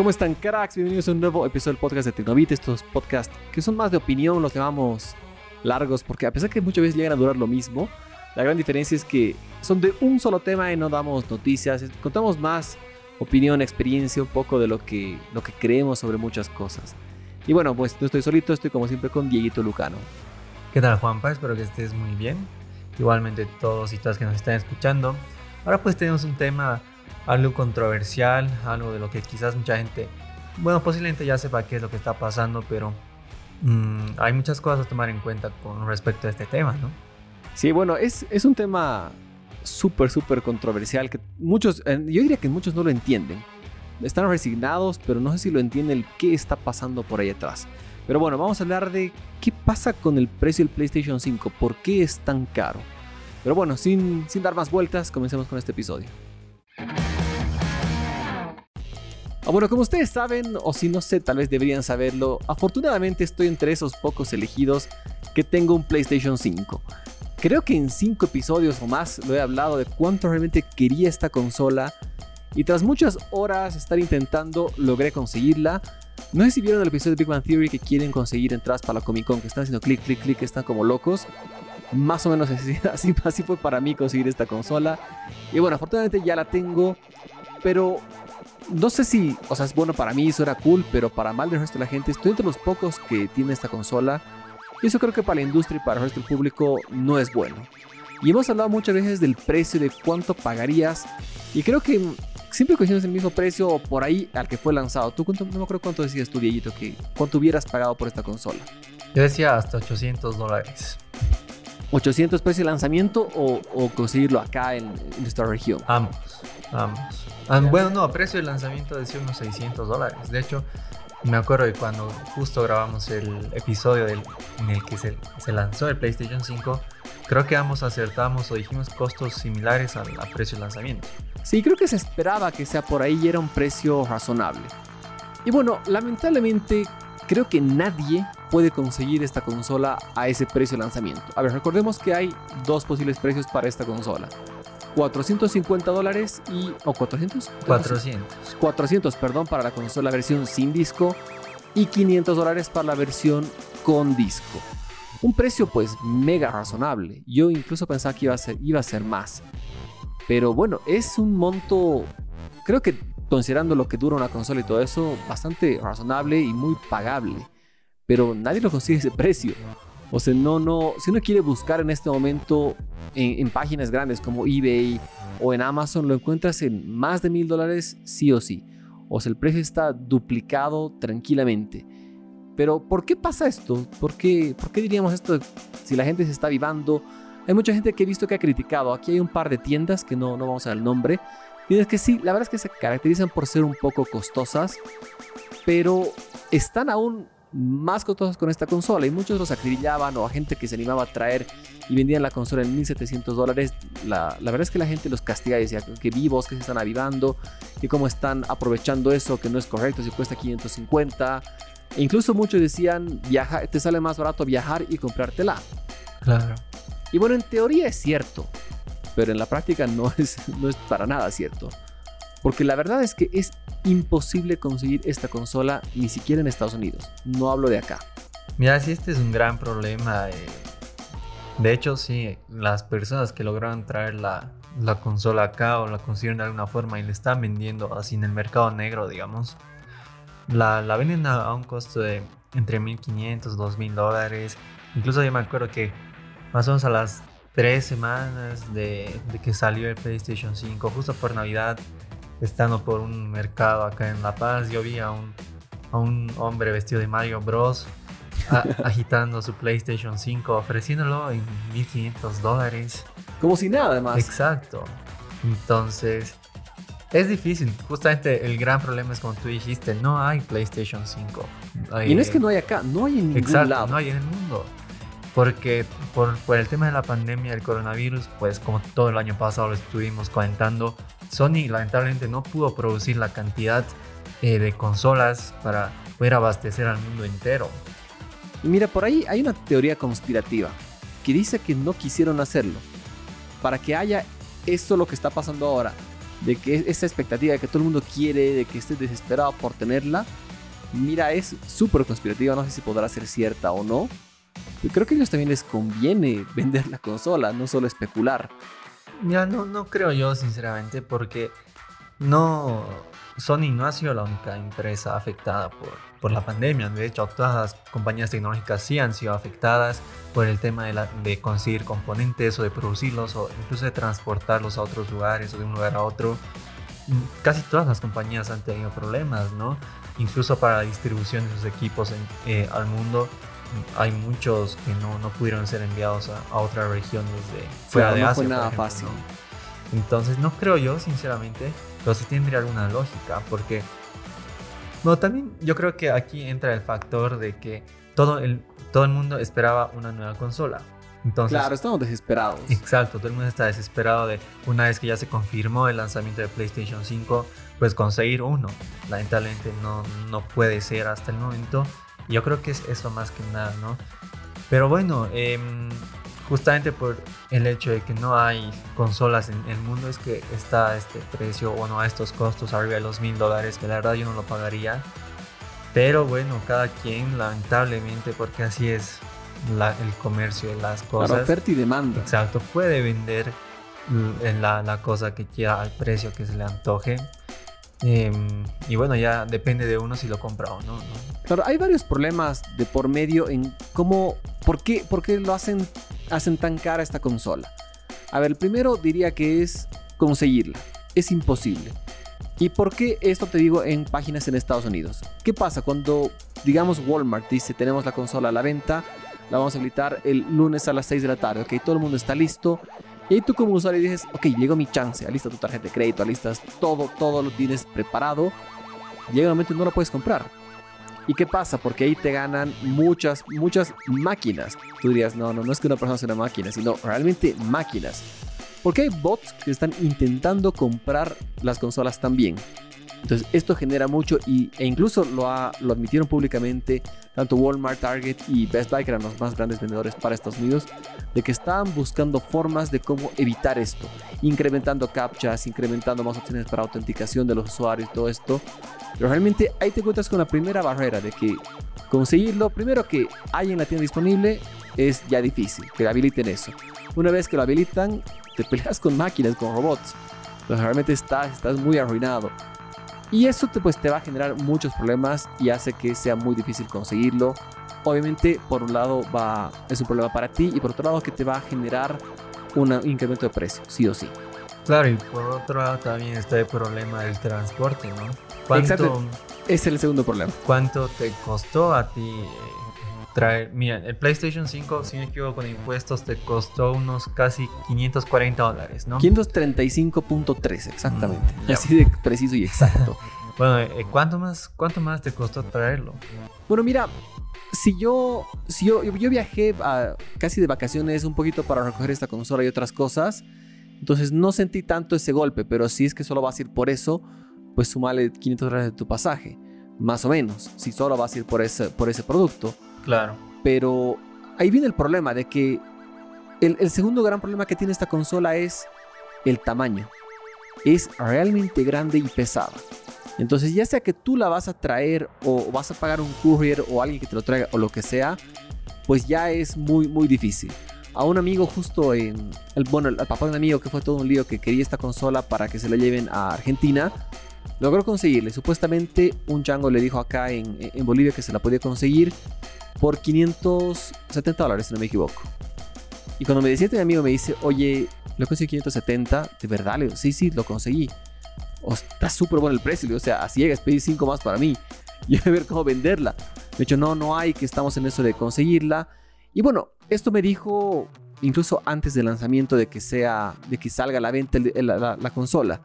¿Cómo están, cracks? Bienvenidos a un nuevo episodio del podcast de Tecnovit. Estos podcasts que son más de opinión, los llamamos largos, porque a pesar que muchas veces llegan a durar lo mismo, la gran diferencia es que son de un solo tema y no damos noticias, contamos más opinión, experiencia, un poco de lo que, lo que creemos sobre muchas cosas. Y bueno, pues no estoy solito, estoy como siempre con Dieguito Lucano. ¿Qué tal, Juanpa? Espero que estés muy bien. Igualmente todos y todas que nos están escuchando. Ahora pues tenemos un tema algo controversial, algo de lo que quizás mucha gente, bueno, posiblemente ya sepa qué es lo que está pasando, pero mm, hay muchas cosas a tomar en cuenta con respecto a este tema, ¿no? Sí, bueno, es, es un tema súper, súper controversial que muchos, yo diría que muchos no lo entienden. Están resignados, pero no sé si lo entienden el qué está pasando por ahí atrás. Pero bueno, vamos a hablar de qué pasa con el precio del PlayStation 5, por qué es tan caro. Pero bueno, sin, sin dar más vueltas, comencemos con este episodio. Bueno, como ustedes saben, o si no sé, tal vez deberían saberlo, afortunadamente estoy entre esos pocos elegidos que tengo un PlayStation 5. Creo que en 5 episodios o más lo he hablado de cuánto realmente quería esta consola y tras muchas horas estar intentando logré conseguirla. No sé si vieron el episodio de Big Bang Theory que quieren conseguir entradas para la Comic Con, que están haciendo clic, clic, clic, están como locos. Más o menos así, fue para mí conseguir esta consola. Y bueno, afortunadamente ya la tengo, pero no sé si, o sea, es bueno para mí, eso era cool, pero para mal del resto de la gente, estoy entre los pocos que tiene esta consola. Y eso creo que para la industria y para el resto del público no es bueno. Y hemos hablado muchas veces del precio, de cuánto pagarías. Y creo que siempre cuestiones el mismo precio o por ahí al que fue lanzado. ¿Tú cuánto, no me acuerdo cuánto decías tú, Dieguito, que cuánto hubieras pagado por esta consola? Yo decía hasta 800 dólares. ¿800 precio de lanzamiento o, conseguirlo acá en, en, esta región? Ambos, ambos. Bueno, no, precio de lanzamiento decía unos 600 dólares. De hecho, me acuerdo de cuando justo grabamos el episodio del, en el que se, se, lanzó el PlayStation 5, creo que ambos acertamos o dijimos costos similares al, precio de lanzamiento. Sí, creo que se esperaba que sea por ahí y era un precio razonable. Y bueno, lamentablemente creo que nadie puede conseguir esta consola a ese precio de lanzamiento. A ver, recordemos que hay dos posibles precios para esta consola. 450 dólares y... ¿O 400? 400. 400, perdón, para la consola versión sin disco y 500 dólares para la versión con disco. Un precio pues mega razonable. Yo incluso pensaba que iba a ser, iba a ser más. Pero bueno, es un monto, creo que considerando lo que dura una consola y todo eso, bastante razonable y muy pagable. Pero nadie lo consigue ese precio. O sea, no, no, si uno quiere buscar en este momento en, páginas grandes como eBay o en Amazon, lo encuentras en más de mil dólares sí o sí. O sea, el precio está duplicado tranquilamente. Pero ¿por qué pasa esto? ¿Por qué, ¿Por qué diríamos esto si la gente se está vivando? Hay mucha gente que he visto que ha criticado. Aquí hay un par de tiendas que no, no vamos a dar nombre. Tienes que sí, la verdad es que se caracterizan por ser un poco costosas, pero están aún más costosas con esta consola y muchos los acribillaban o a gente que se animaba a traer y vendían la consola en 1700 dólares. La, la, verdad es que la gente los castiga y decía que vivos, que se están avivando, y cómo están aprovechando eso, que no es correcto, si cuesta 550. E incluso muchos decían, viaja, te sale más barato viajar y comprártela. Claro. Y bueno, en teoría es cierto, pero en la práctica no es, no es para nada cierto. Porque la verdad es que es imposible conseguir esta consola ni siquiera en Estados Unidos. No hablo de acá. Mira, si este es un gran problema. Eh, de hecho, sí, las personas que lograron traer la, la consola acá o la consiguieron de alguna forma y le están vendiendo así en el mercado negro, digamos, la, la venden a, un costo de entre 1500, 2000 dólares. Incluso yo me acuerdo que más o menos a las tres semanas de, de que salió el PlayStation 5, justo por Navidad, estando por un mercado acá en La Paz, yo vi a un, a un hombre vestido de Mario Bros. agitando su PlayStation 5, ofreciéndolo en 1500 dólares. Como si nada, además. Exacto. Entonces, es difícil. Justamente el gran problema es como tú dijiste, no hay PlayStation 5. y no es que no hay acá, no hay en ningún exacto, lado. No hay en el mundo. Porque por, el tema de la pandemia del coronavirus, pues como todo el año pasado lo estuvimos comentando, Sony lamentablemente no pudo producir la cantidad eh, de consolas para poder abastecer al mundo entero. Mira, por ahí hay una teoría conspirativa que dice que no quisieron hacerlo. Para que haya esto lo que está pasando ahora de que esa expectativa de que todo el mundo quiere, de que estés desesperado por tenerla, mira, es súper conspirativa, no sé si podrá ser cierta o no. Creo que a ellos también les conviene vender la consola, no solo especular. Mira, no, no creo yo, sinceramente, porque no. Sony no ha sido la única empresa afectada por, por la pandemia. De hecho, todas las compañías tecnológicas sí han sido afectadas por el tema de, la, de conseguir componentes o de producirlos o incluso de transportarlos a otros lugares o de un lugar a otro. Casi todas las compañías han tenido problemas, ¿no? Incluso para la distribución de sus equipos eh, al mundo hay muchos que no, no pudieron ser enviados a, a otras regiones de fuera de no Fue nada fácil. Entonces no creo yo, sinceramente, pero sí tendría alguna lógica, porque... Bueno, también yo creo que aquí entra el factor de que todo el, todo el mundo esperaba una nueva consola. Entonces, claro, estamos desesperados. Exacto, todo el mundo está desesperado de una vez que ya se confirmó el lanzamiento de PlayStation 5, pues conseguir uno. Lamentablemente no, no puede ser hasta el momento. Yo creo que es eso más que nada, ¿no? Pero bueno, em, justamente por el hecho de que no hay consolas en el mundo es que está este precio, bueno, a estos costos arriba de los mil dólares, que la verdad yo no lo pagaría. Pero bueno, cada quien, lamentablemente, porque así es el comercio de las cosas. La oferta y demanda. Exacto, puede vender la, la cosa que quiera al precio que se le antoje. Em, y bueno, ya depende de uno si lo compra o no, Claro, hay varios problemas de por medio en cómo, por qué, por qué lo hacen, hacen tan cara esta consola. A ver, el primero diría que es conseguirla. Es imposible. ¿Y por qué esto te digo en páginas en Estados Unidos? ¿Qué pasa cuando, digamos, Walmart dice, tenemos la consola a la venta, la vamos a habilitar el lunes a las 6 de la tarde, ok, todo el mundo está listo, y ahí tú como usuario dices, ok, llegó mi chance, alista tu tarjeta de crédito, alistas todo, todo lo tienes preparado. Llega un momento y no lo puedes comprar. ¿Y qué pasa? Porque ahí te ganan muchas, muchas máquinas. Tú dirías, no, no, no es que una persona sea una máquina, sino realmente máquinas. Porque hay bots que están intentando comprar las consolas también. Entonces esto genera mucho y, e incluso lo, lo admitieron públicamente tanto Walmart, Target y Best Buy, que eran los más grandes vendedores para Estados Unidos, de que estaban buscando formas de cómo evitar esto, incrementando captchas, incrementando más opciones para autenticación de los usuarios, todo esto. Pero realmente ahí te encuentras con la primera barrera de que conseguirlo, primero que hay en la tienda disponible, es ya difícil, que habiliten eso. Una vez que lo habilitan, te peleas con máquinas, con robots. Entonces realmente estás, estás muy arruinado. Y eso te, pues, te va a generar muchos problemas y hace que sea muy difícil conseguirlo. Obviamente, por un lado, va, es un problema para ti y por otro lado, que te va a generar un incremento de precio, sí o sí. Claro, y por otro lado también está el problema del transporte, ¿no? ¿Cuánto, Exacto. Es el segundo problema. ¿Cuánto te costó a ti traer? Mira, el PlayStation 5, si me equivoco, con impuestos te costó unos casi 540 dólares, ¿no? 535.3, exactamente. Mm, Así de preciso y exacto. bueno, eh, ¿cuánto, más, ¿cuánto más te costó traerlo? Bueno, mira, si yo, si yo, yo viajé casi de vacaciones un poquito para recoger esta consola y otras cosas, entonces no sentí tanto ese golpe, pero si es que solo vas a ir por eso, pues sumale 500 dólares de tu pasaje, más o menos, si solo vas a ir por ese, por ese producto. Pero ahí viene el problema de que el, segundo gran problema que tiene esta consola es el tamaño. Es realmente grande y pesada. Entonces, ya sea que tú la vas a traer o vas a pagar un courier o alguien que te lo traiga o lo que sea, pues ya es muy, muy difícil. A un amigo justo en, el, bueno, el papá de un amigo que fue todo un lío que quería esta consola para que se la lleven a Argentina, logró conseguirle. Supuestamente un chango le dijo acá en, en Bolivia que se la podía conseguir por 570 dólares, si no me equivoco. Y cuando me decía este amigo, me dice, oye, lo conseguí 570, ¿de verdad? Le digo, sí, sí, lo conseguí está súper bueno el precio. o sea, así llegas, pedí 5 más para mí. Y a ver cómo venderla. De hecho, no, no hay, que estamos en eso de conseguirla. Y bueno, esto me dijo incluso antes del lanzamiento de que sea, de que salga a la venta la, consola.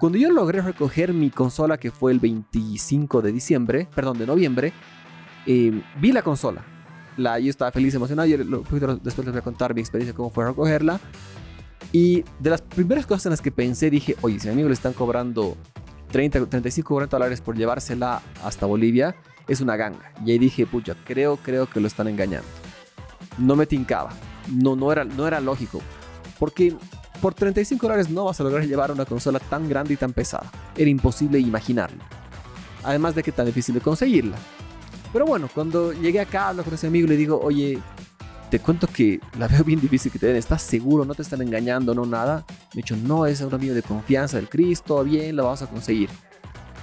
Cuando yo logré recoger mi consola, que fue el 25 de diciembre, perdón, de noviembre, eh, vi la consola. La, yo estaba feliz, emocionado. Yo, después les voy a contar mi experiencia, cómo fue recogerla. Y de las primeras cosas en las que pensé, dije, oye, si a mi amigo le están cobrando 30, 35, 40 dólares por llevársela hasta Bolivia, es una ganga. Y ahí dije, pucha, creo, creo que lo están engañando. No me tincaba. No, no, era, no era lógico. Porque por 35 dólares no vas a lograr llevar una consola tan grande y tan pesada. Era imposible imaginarlo. Además de que tan difícil de conseguirla. Pero bueno, cuando llegué acá, hablo con ese amigo y le digo, oye, te cuento que la veo bien difícil que te den. ¿Estás seguro? ¿No te están engañando? ¿No nada? Me dicho, no, es un amigo de confianza del Cristo, bien, lo vamos a conseguir.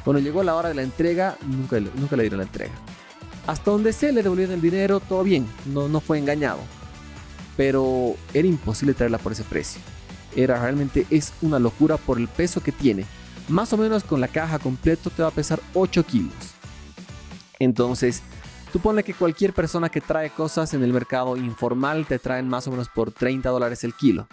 Cuando llegó la hora de la entrega, nunca, nunca le dieron la entrega. Hasta donde sé, le devolvieron el dinero, todo bien, no, no fue engañado. Pero era imposible traerla por ese precio. Era realmente, es una locura por el peso que tiene. Más o menos con la caja completo te va a pesar 8 kilos. Entonces, tú que cualquier persona que trae cosas en el mercado informal te traen más o menos por 30 dólares el kilo.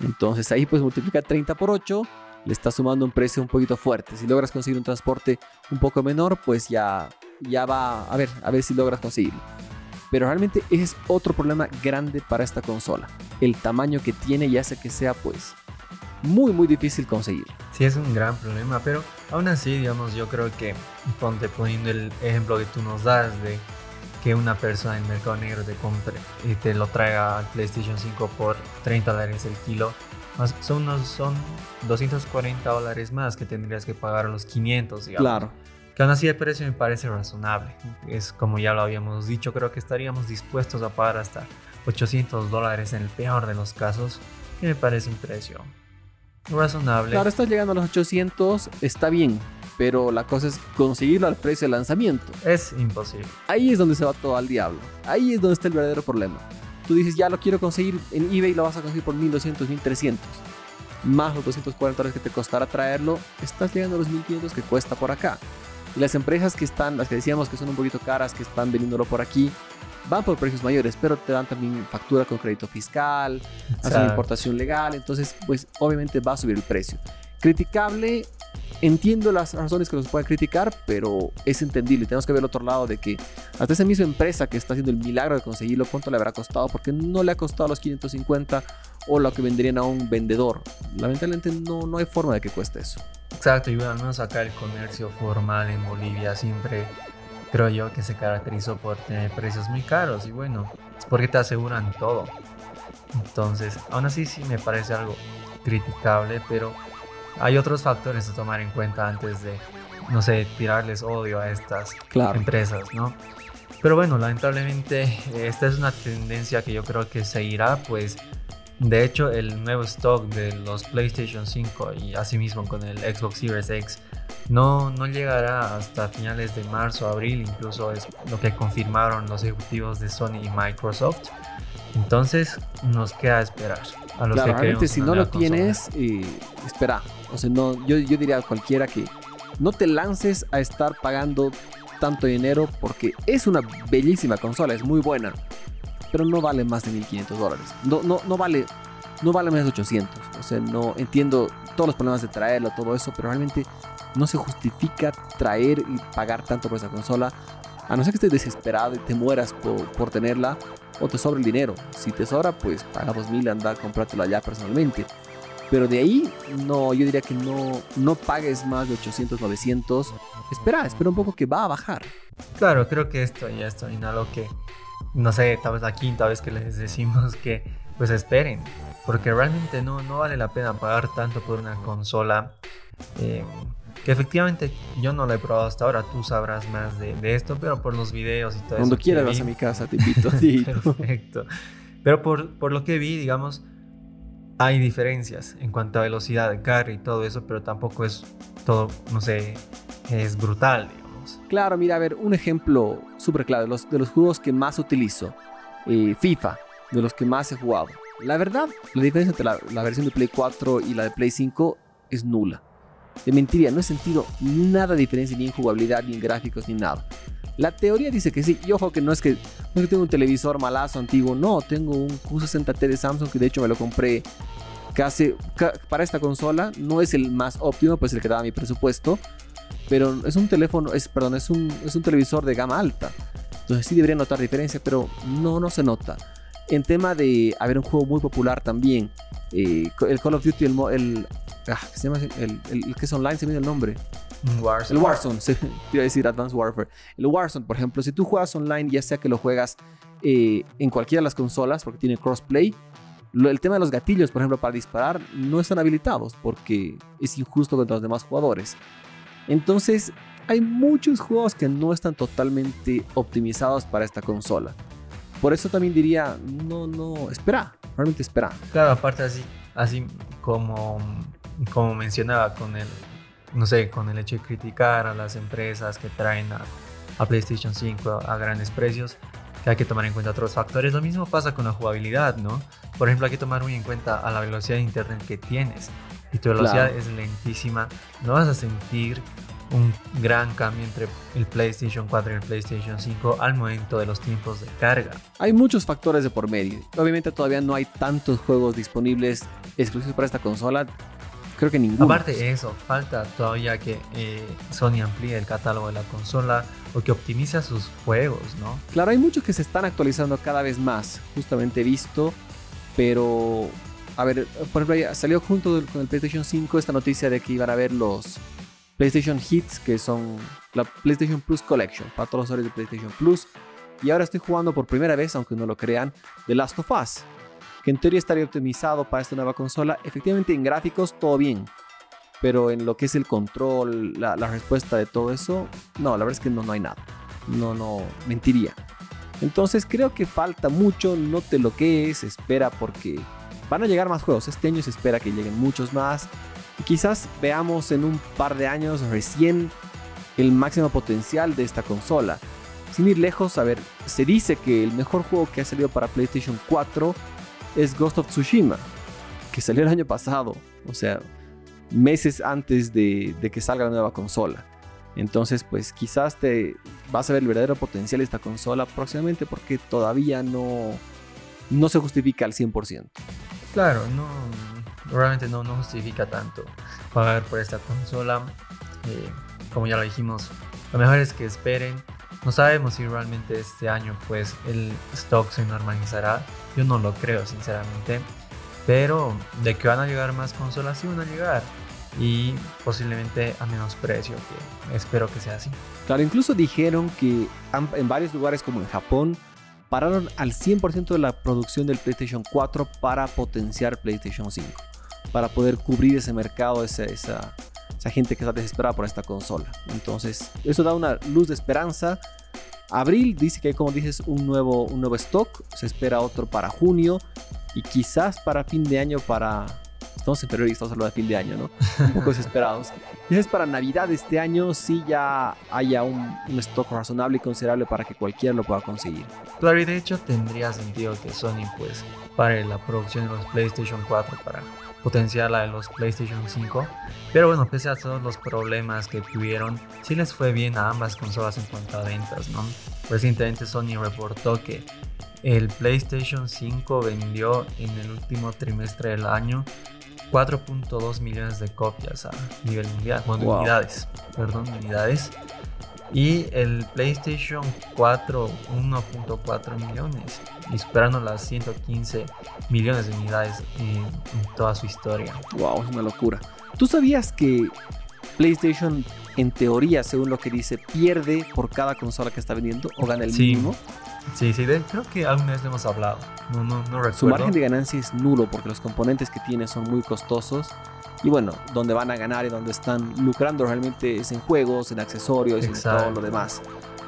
Entonces ahí pues multiplica 30 por 8, le está sumando un precio un poquito fuerte. Si logras conseguir un transporte un poco menor, pues ya ya va a ver, a ver si logras conseguirlo. Pero realmente es otro problema grande para esta consola. El tamaño que tiene y hace que sea pues muy muy difícil conseguir. Sí, es un gran problema, pero aún así, digamos, yo creo que ponte poniendo el ejemplo que tú nos das de que una persona en el mercado negro te compre y te lo traiga al PlayStation 5 por 30 dólares el kilo, son, unos, son 240 dólares más que tendrías que pagar los 500, digamos. Claro. Que aún así el precio me parece razonable. Es como ya lo habíamos dicho, creo que estaríamos dispuestos a pagar hasta 800 dólares en el peor de los casos, que me parece un precio razonable. Claro, estás llegando a los 800, está bien, pero la cosa es conseguirlo al precio de lanzamiento. Es imposible. Ahí es donde se va todo al diablo. Ahí es donde está el verdadero problema. Tú dices, ya lo quiero conseguir en eBay, lo vas a conseguir por 1200, 1300. Más los 240 dólares que te costará traerlo, estás llegando a los 1500 que cuesta por acá. Y las empresas que están, las que decíamos que son un poquito caras, que están vendiéndolo por aquí, van por precios mayores, pero te dan también factura con crédito fiscal, hacen importación legal, entonces pues obviamente va a subir el precio. Criticable, entiendo las razones que nos puede criticar, pero es entendible. Tenemos que ver el otro lado de que hasta esa misma empresa que está haciendo el milagro de conseguirlo, ¿cuánto le habrá costado? Porque no le ha costado los 550 o lo que venderían a un vendedor. Lamentablemente no, no hay forma de que cueste eso. Exacto, y bueno, al menos acá el comercio formal en Bolivia siempre creo yo que se caracterizó por tener precios muy caros y bueno, es porque te aseguran todo. Entonces, aún así sí me parece algo criticable, pero hay otros factores a tomar en cuenta antes de, no sé, tirarles odio a estas empresas, ¿no? Pero bueno, lamentablemente esta es una tendencia que yo creo que seguirá, pues de hecho, el nuevo stock de los PlayStation 5 y asimismo con el Xbox Series X no, no llegará hasta finales de marzo, abril, incluso es lo que confirmaron los ejecutivos de Sony y Microsoft. Entonces nos queda esperar. A los claro, que si no lo tienes, eh, espera. O sea, no, yo, yo diría a cualquiera que no te lances a estar pagando tanto dinero porque es una bellísima consola, es muy buena pero no vale más de 1500 dólares. No, no, no vale no vale más de 800. O sea, no entiendo todos los problemas de traerlo, todo eso, pero realmente no se justifica traer y pagar tanto por esa consola. A no ser que estés desesperado y te mueras por, por tenerla o te sobra el dinero. Si te sobra, pues paga 2000 anda a comprártela ya personalmente. Pero de ahí, no, yo diría que no, no pagues más de 800, 900. Espera, espera un poco que va a bajar. Claro, creo que esto ya está en algo que no sé, tal vez la quinta vez que les decimos que pues esperen, porque realmente no, no vale la pena pagar tanto por una consola eh, que efectivamente yo no la he probado hasta ahora, tú sabrás más de, esto, pero por los videos y todo Cuando eso. Cuando quieras vas a mi casa, te invito. Perfecto. Pero por, por lo que vi, digamos, hay diferencias en cuanto a velocidad de carga y todo eso, pero tampoco es todo, no sé, es brutal. Claro, mira, a ver, un ejemplo súper claro de los, de los juegos que más utilizo. Eh, FIFA, de los que más he jugado. La verdad, la diferencia entre la, versión de Play 4 y la de Play 5 es nula. De mentira, no he sentido nada de diferencia ni en jugabilidad, ni en gráficos, ni nada. La teoría dice que sí, y ojo que no es que, no tengo un televisor malazo antiguo, no, tengo un Q60T de Samsung que de hecho me lo compré casi para esta consola, no es el más óptimo, pues el que daba mi presupuesto, pero es un teléfono, es, perdón, es un, es un televisor de gama alta. Entonces sí debería notar diferencia, pero no, no se nota. En tema de haber un juego muy popular también, eh, el Call of Duty, el, el, ah, se llama? El, el, que es online, se me el nombre. Warzone. El Warzone, te iba a decir Advanced Warfare. El Warzone, por ejemplo, si tú juegas online, ya sea que lo juegas eh, en cualquiera de las consolas, porque tiene crossplay, el tema de los gatillos, por ejemplo, para disparar, no están habilitados porque es injusto contra los demás jugadores. Entonces, hay muchos juegos que no están totalmente optimizados para esta consola. Por eso también diría, no, no, espera, realmente espera. Claro, aparte así, así como, como mencionaba con el, no sé, con el hecho de criticar a las empresas que traen a, a PlayStation 5 a grandes precios, hay que tomar en cuenta otros factores. Lo mismo pasa con la jugabilidad, ¿no? Por ejemplo, hay que tomar muy en cuenta a la velocidad de internet que tienes. Si tu velocidad es lentísima, no vas a sentir un gran cambio entre el PlayStation 4 y el PlayStation 5 al momento de los tiempos de carga. Hay muchos factores de por medio. Obviamente todavía no hay tantos juegos disponibles exclusivos para esta consola. Creo que ninguno. Aparte de eso, falta todavía que eh, Sony amplíe el catálogo de la consola o que optimice sus juegos, ¿no? Claro, hay muchos que se están actualizando cada vez más, justamente visto, pero a ver, por ejemplo, salió junto con el PlayStation 5 esta noticia de que iban a ver los PlayStation Hits, que son la PlayStation Plus Collection, para todos los usuarios de PlayStation Plus. Y ahora estoy jugando por primera vez, aunque no lo crean, The Last of Us, que en teoría estaría optimizado para esta nueva consola. Efectivamente, en gráficos todo bien, pero en lo que es el control, la, respuesta de todo eso, no, la verdad es que no, no hay nada. No, no, mentiría. Entonces creo que falta mucho, no te lo que es, espera porque van a llegar más juegos. Este año se espera que lleguen muchos más. Y quizás veamos en un par de años recién el máximo potencial de esta consola. Sin ir lejos, a ver, se dice que el mejor juego que ha salido para PlayStation 4 es Ghost of Tsushima, que salió el año pasado, o sea, meses antes de, que salga la nueva consola. Entonces, pues quizás te vas a ver el verdadero potencial de esta consola próximamente porque todavía no, no se justifica al 100%. Claro, no, realmente no, no justifica tanto pagar por esta consola. Eh, como ya lo dijimos, lo mejor es que esperen. No sabemos si realmente este año pues el stock se normalizará. Yo no lo creo sinceramente. Pero de que van a llegar más consolas, sí van a llegar. Y posiblemente a menos precio, que espero que sea así. Claro, incluso dijeron que en varios lugares como en Japón pararon al 100% de la producción del PlayStation 4 para potenciar PlayStation 5 para poder cubrir ese mercado, esa, gente que está desesperada por esta consola. Entonces, eso da una luz de esperanza. Abril dice que hay, como dices, un nuevo, un nuevo stock. Se espera otro para junio y quizás para fin de año para... Estamos en febrero y estamos hablando de fin de año, ¿no? Un poco desesperados. Quizás para Navidad de este año sí ya haya un, un, stock razonable y considerable para que cualquiera lo pueda conseguir. Claro, y de hecho tendría sentido que Sony pues pare la producción de los PlayStation 4 para potenciar la de los PlayStation 5. Pero bueno, pese a todos los problemas que tuvieron, sí les fue bien a ambas consolas en cuanto a ventas, ¿no? Recientemente Sony reportó que el PlayStation 5 vendió en el último trimestre del año 4.2 millones de copias a nivel mundial, bueno, unidades, perdón, unidades. Y el PlayStation 4, 1.4 millones, y superando las 115 millones de unidades en, toda su historia. Wow, es una locura. ¿Tú sabías que PlayStation, en teoría, según lo que dice, pierde por cada consola que está vendiendo o gana el mínimo? Sí, sí, creo que alguna vez lo hemos hablado. No, no, no recuerdo. Su margen de ganancia es nulo porque los componentes que tiene son muy costosos y bueno, donde van a ganar y donde están lucrando realmente es en juegos, en accesorios y en todo lo demás.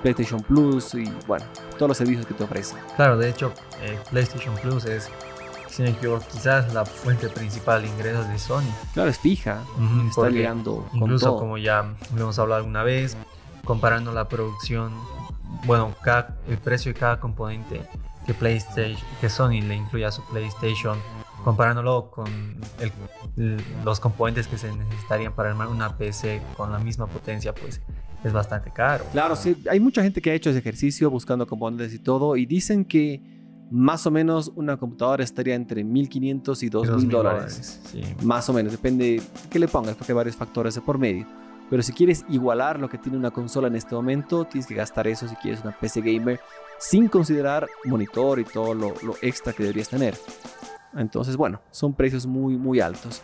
PlayStation Plus y bueno, todos los servicios que te ofrecen. Claro, de hecho, eh, PlayStation Plus es, si no quizás la fuente principal de ingresos de Sony. Claro, es fija. está llegando Incluso como ya lo hemos hablado alguna vez, comparando la producción, bueno, el precio de cada componente que PlayStation, que Sony le incluye a su PlayStation comparándolo con los componentes que se necesitarían para armar una PC con la misma potencia, pues es bastante caro. Claro, sí, hay mucha gente que ha hecho ese ejercicio buscando componentes y todo, y dicen que más o menos una computadora estaría entre 1.500 y 2.000 dólares. Más o menos, depende de qué le pongas, porque hay varios factores de por medio. Pero si quieres igualar lo que tiene una consola en este momento, tienes que gastar eso si quieres una PC gamer, sin considerar monitor y todo lo, lo extra que deberías tener. Entonces, bueno, son precios muy, muy altos.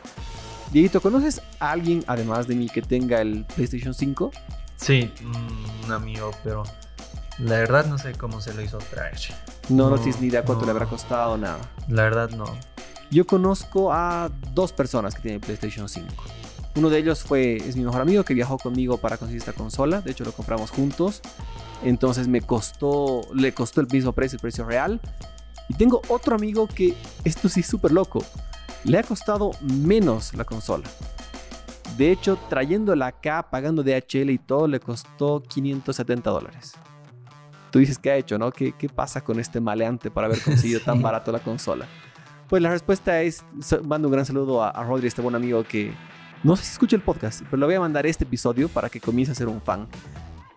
Dieguito, ¿conoces a alguien, además de mí, que tenga el PlayStation 5? Sí, un amigo, pero la verdad no sé cómo se lo hizo traer. No, no, tienes ni idea cuánto le habrá costado, nada. La verdad no. Yo conozco a dos personas que tienen PlayStation 5. Uno de ellos fue, es mi mejor amigo que viajó conmigo para conseguir esta consola. De hecho, lo compramos juntos. Entonces me costó, le costó el mismo precio, el precio real. Y tengo otro amigo que, esto sí súper loco, le ha costado menos la consola. De hecho, trayéndola acá, pagando DHL y todo, le costó 570 dólares. Tú dices, ¿qué ha hecho, no? ¿Qué, qué pasa con este maleante para haber conseguido tan barato la consola? Pues la respuesta es, mando un gran saludo a, a Rodri, este buen amigo que no sé si escucha el podcast, pero le voy a mandar este episodio para que comience a ser un fan.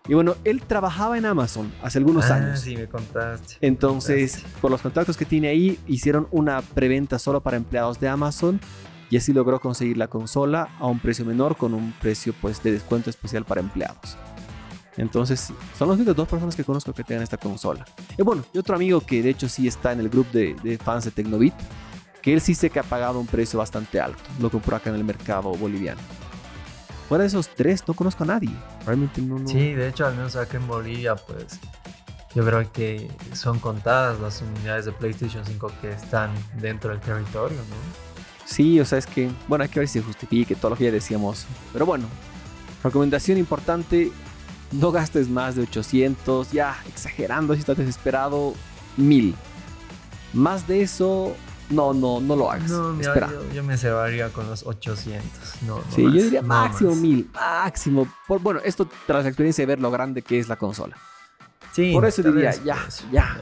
Y bueno, él trabajaba en Amazon hace algunos Ah, años. Sí, me contaste. Entonces, por los contactos que tiene ahí, hicieron una preventa solo para empleados de Amazon y así logró conseguir la consola a un precio menor con un precio pues de descuento especial para empleados. Entonces, son las únicas dos personas que conozco que tengan esta consola. Y bueno, y otro amigo que de hecho sí está en el grupo de, de fans de Tecnobit, que él sí sé que ha pagado un precio bastante alto. Lo compró acá en el mercado boliviano. Fuera de esos tres, no conozco a nadie. Realmente no. no- Sí, de hecho, al menos acá en Bolivia, pues yo creo que son contadas las unidades de PlayStation 5 que están dentro del territorio, ¿no? Sí, o sea, es que, bueno, hay que ver si justifique todo lo que ya decíamos. Pero bueno, recomendación importante, no gastes más de 800, ya exagerando si estás desesperado, 1000. Más de eso, no, no, no lo hagas. No, mira, Espera. yo, yo me cebaría con los 800. No, no Sí, más, yo diría no máximo más. 1000, máximo. Por, bueno, esto tras la experiencia de ver lo grande que es la consola. Sí, Por eso diría, vez, ya, pues, ya.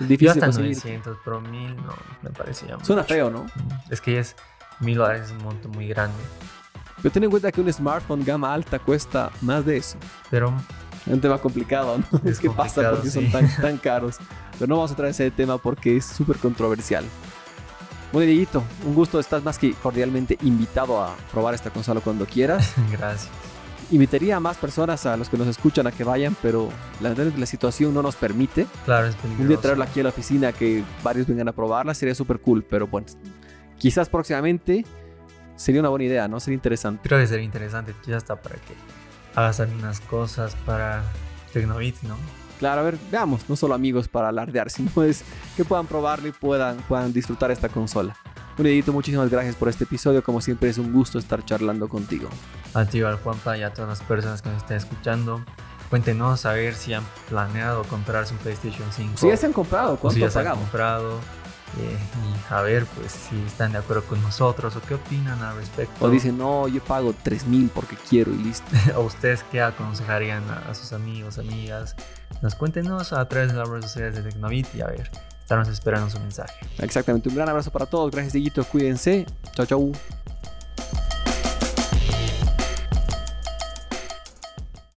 Es Yo difícil hasta conseguir. 900, pero 1000 no, me parecía Suena mucho. feo, ¿no? Es que es 1000 dólares, es un monto muy grande. Pero ten en cuenta que un smartphone gama alta cuesta más de eso. Pero Es un tema complicado, ¿no? Es Es que pasa porque sí. son tan, tan caros. Pero no vamos a traer ese tema porque es súper controversial. Bueno, Dieguito, un gusto. Estás más que cordialmente invitado a probar esta consola cuando quieras. gracias. Invitaría a más personas, a los que nos escuchan, a que vayan, pero la situación no nos permite. Claro, es peligroso. Un día traerla aquí a la oficina, que varios vengan a probarla, sería súper cool. Pero bueno, quizás próximamente sería una buena idea, ¿no? Sería interesante. Creo que sería interesante, ya está para que hagas algunas cosas para Tecnobits, ¿no? Claro, a ver, veamos, no solo amigos para alardear, sino es que puedan probarlo y puedan, puedan disfrutar esta consola. Bueno, Dieguito, muchísimas gracias por este episodio. Como siempre, es un gusto estar charlando contigo. A ti, al Juanpa y a todas las personas que nos estén escuchando. Cuéntenos a ver si han planeado comprarse un PlayStation 5. Si ya se han comprado, o si ¿cuánto ya se han pagado? comprado. Eh, y a ver, pues, si están de acuerdo con nosotros o qué opinan al respecto. O dicen, no, yo pago 3000 porque quiero y listo. o ustedes qué aconsejarían a, a sus amigos, amigas. Nos cuéntenos a través de las redes sociales de Tecnobit y a ver, estaremos esperando su mensaje. Exactamente, un gran abrazo para todos. Gracias, Dieguito. Cuídense. Chao, chao.